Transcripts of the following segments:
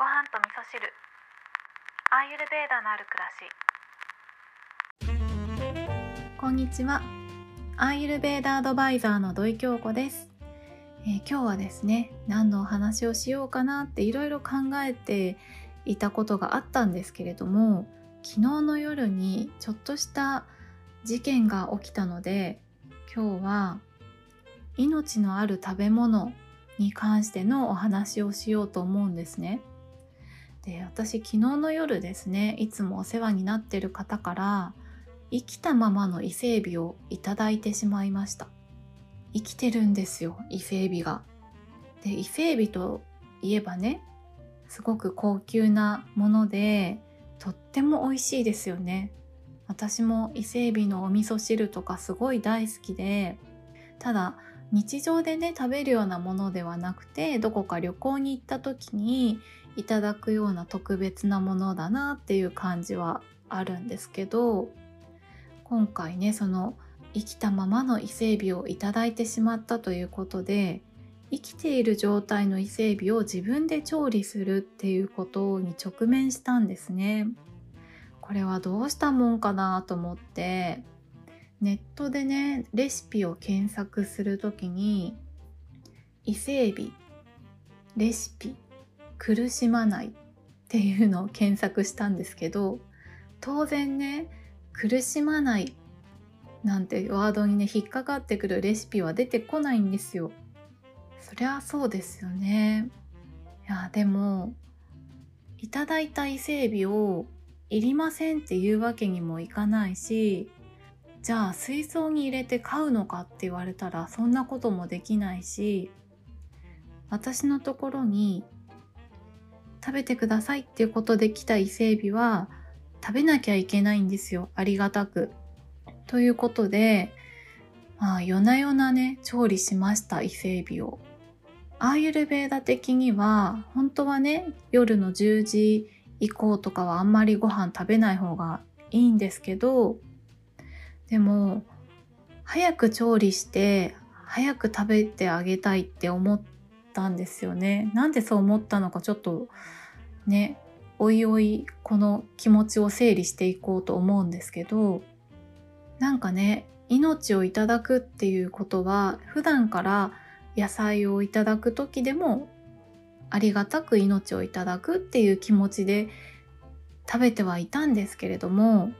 ご飯と味噌汁。アーユルベーダのある暮らし。こんにちは。アーユルベーダアドバイザーの土井京子です、えー、今日はですね何のお話をしようかなっていろいろ考えていたことがあったんですけれども昨日の夜にちょっとした事件が起きたので今日は命のある食べ物に関してのお話をしようと思うんですね。で私昨日の夜ですねいつもお世話になってる方から生きたままの伊勢海老をいただいてしまいました。生きてるんですよ伊勢海老が。で伊勢海老といえばねすごく高級なものでとっても美味しいですよね。私も伊勢海老のお味噌汁とかすごい大好きでただ日常でね食べるようなものではなくてどこか旅行に行った時にいただくような特別なものだなっていう感じはあるんですけど今回ねその生きたままの伊勢海老をいただいてしまったということで生きている状態の伊勢海老を自分で調理するっていうことに直面したんですね。これはどうしたもんかなと思ってネットでねレシピを検索するときに伊勢エビレシピ苦しまないっていうのを検索したんですけど当然ね苦しまないなんてワードにね引っかかってくるレシピは出てこないんですよ。そりゃそうですよね。いやでもいただいた伊勢エビをいりませんっていうわけにもいかないしじゃあ水槽に入れて飼うのかって言われたらそんなこともできないし私のところに食べてくださいっていうことで来た伊勢海老は食べなきゃいけないんですよありがたく。ということで、まあ、夜な夜なね調理しました伊勢海老を。アーユルベーダ的には本当はね夜の10時以降とかはあんまりご飯食べない方がいいんですけどでも早く調理して早く食べてあげたいって思ってたんですよね。なんでそう思ったのかちょっとねおいおいこの気持ちを整理していこうと思うんですけどなんかね命をいただくっていうことは普段から野菜をいただく時でもありがたく命をいただくっていう気持ちで食べてはいたんですけれども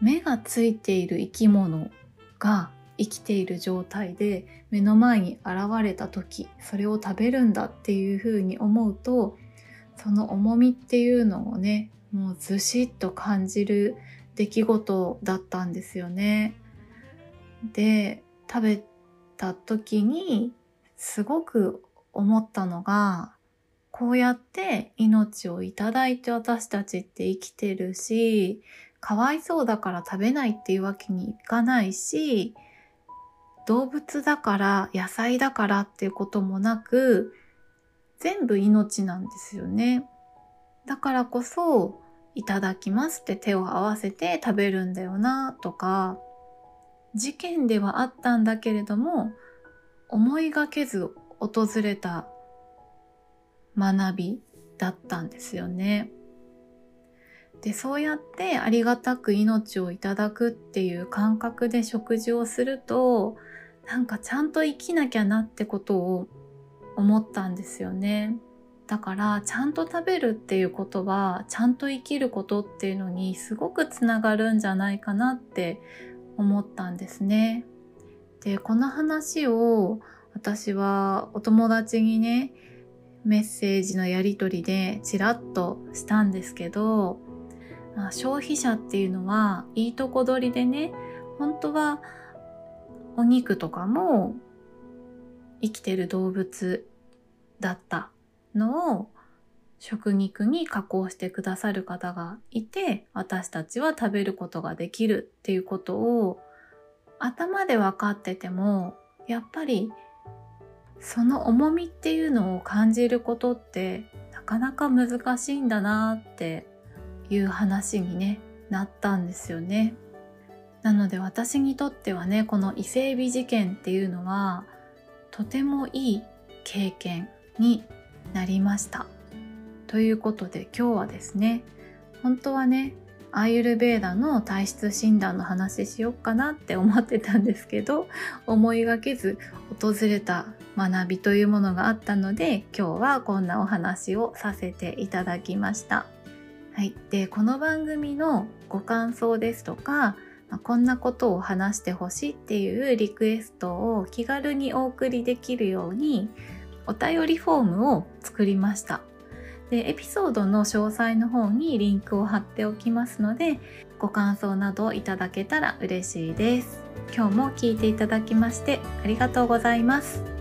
目がついている生き物が生きている状態で目の前に現れた時それを食べるんだっていうふうに思うとその重みっていうのをねもうずしっと感じる出来事だったんですよね。で食べた時にすごく思ったのがこうやって命をいただいて私たちって生きてるしかわいそうだから食べないっていうわけにいかないし動物だから野菜だからっていうこともなく全部命なんですよねだからこそいただきますって手を合わせて食べるんだよなとか事件ではあったんだけれども思いがけず訪れた学びだったんですよね。でそうやってありがたく命をいただくっていう感覚で食事をするとなんかちゃんと生きなきゃなってことを思ったんですよね。だからちゃんと食べるっていうことはちゃんと生きることっていうのにすごくつながるんじゃないかなって思ったんですね。でこの話を私はお友達にねメッセージのやり取りでちらっとしたんですけどまあ、消費者っていうのはいいとこ取りでね本当はお肉とかも生きてる動物だったのを食肉に加工してくださる方がいて私たちは食べることができるっていうことを頭で分かっててもやっぱりその重みっていうのを感じることってなかなか難しいんだなっていう話に、ね、なったんですよね。なので私にとってはねこの伊勢海老事件っていうのはとてもいい経験になりました。ということで今日はですね本当はねアーユルベーダの体質診断の話しようかなって思ってたんですけど思いがけず訪れた学びというものがあったので今日はこんなお話をさせていただきました。はい、でこの番組のご感想ですとかこんなことを話してほしいっていうリクエストを気軽にお送りできるようにお便りフォームを作りました。でエピソードの詳細の方にリンクを貼っておきますのでご感想などいただけたら嬉しいです今日も聞いていただきましてありがとうございます